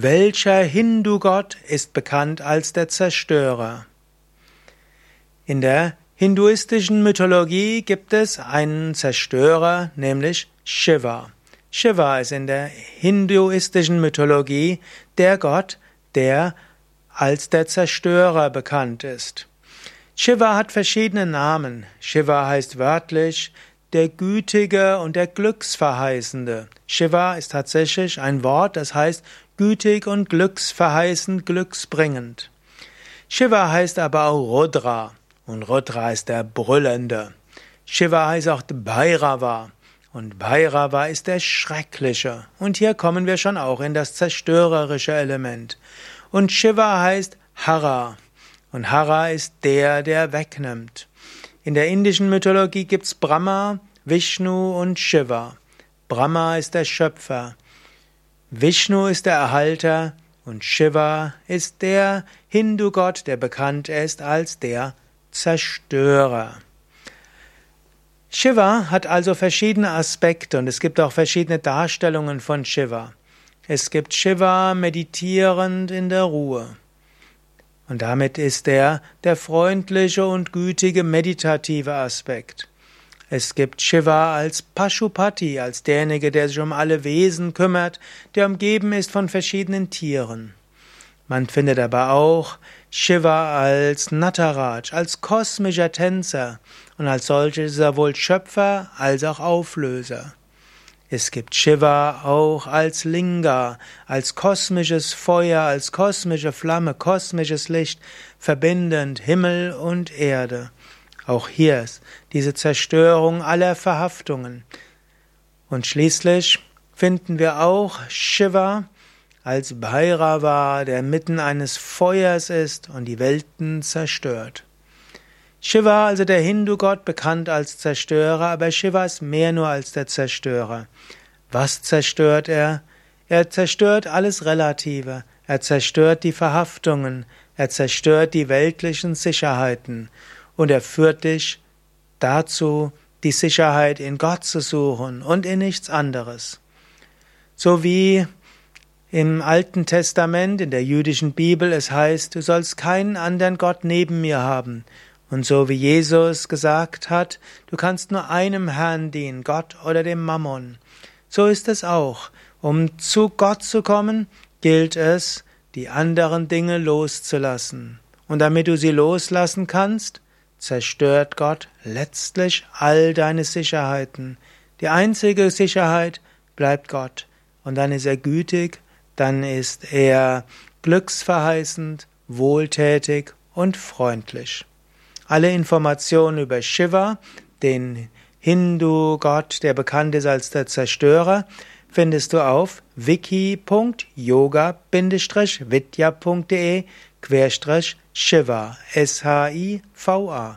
Welcher Hindu-Gott ist bekannt als der Zerstörer? In der hinduistischen Mythologie gibt es einen Zerstörer, nämlich Shiva. Shiva ist in der hinduistischen Mythologie der Gott, der als der Zerstörer bekannt ist. Shiva hat verschiedene Namen. Shiva heißt wörtlich der Gütige und der Glücksverheißende. Shiva ist tatsächlich ein Wort, das heißt gütig und glücksverheißend, glücksbringend. Shiva heißt aber auch Rudra und Rudra ist der Brüllende. Shiva heißt auch Bhairava und Bhairava ist der Schreckliche. Und hier kommen wir schon auch in das zerstörerische Element. Und Shiva heißt Hara und Hara ist der, der wegnimmt. In der indischen Mythologie gibt's Brahma, Vishnu und Shiva. Brahma ist der Schöpfer, Vishnu ist der Erhalter und Shiva ist der Hindu-Gott, der bekannt ist als der Zerstörer. Shiva hat also verschiedene Aspekte und es gibt auch verschiedene Darstellungen von Shiva. Es gibt Shiva meditierend in der Ruhe. Und damit ist er der freundliche und gütige meditative Aspekt. Es gibt Shiva als Pashupati, als derjenige, der sich um alle Wesen kümmert, der umgeben ist von verschiedenen Tieren. Man findet aber auch Shiva als Nataraj, als kosmischer Tänzer und als solches ist er wohl Schöpfer als auch Auflöser. Es gibt Shiva auch als Linga, als kosmisches Feuer, als kosmische Flamme, kosmisches Licht, verbindend Himmel und Erde. Auch hier ist diese Zerstörung aller Verhaftungen. Und schließlich finden wir auch Shiva als Bhairava, der mitten eines Feuers ist und die Welten zerstört. Shiva, also der Hindu-Gott, bekannt als Zerstörer, aber Shiva ist mehr nur als der Zerstörer. Was zerstört er? Er zerstört alles Relative, er zerstört die Verhaftungen, er zerstört die weltlichen Sicherheiten und er führt dich dazu, die Sicherheit in Gott zu suchen und in nichts anderes. So wie im Alten Testament, in der jüdischen Bibel, es heißt, du sollst keinen anderen Gott neben mir haben, und so wie Jesus gesagt hat, du kannst nur einem Herrn dienen, Gott oder dem Mammon. So ist es auch. Um zu Gott zu kommen, gilt es, die anderen Dinge loszulassen. Und damit du sie loslassen kannst, zerstört Gott letztlich all deine Sicherheiten. Die einzige Sicherheit bleibt Gott. Und dann ist er gütig, dann ist er glücksverheißend, wohltätig und freundlich. Alle Informationen über Shiva, den Hindu-Gott, der bekannt ist als der Zerstörer, findest du auf wiki.yoga-vidya.de Shiva S-H-I-V-A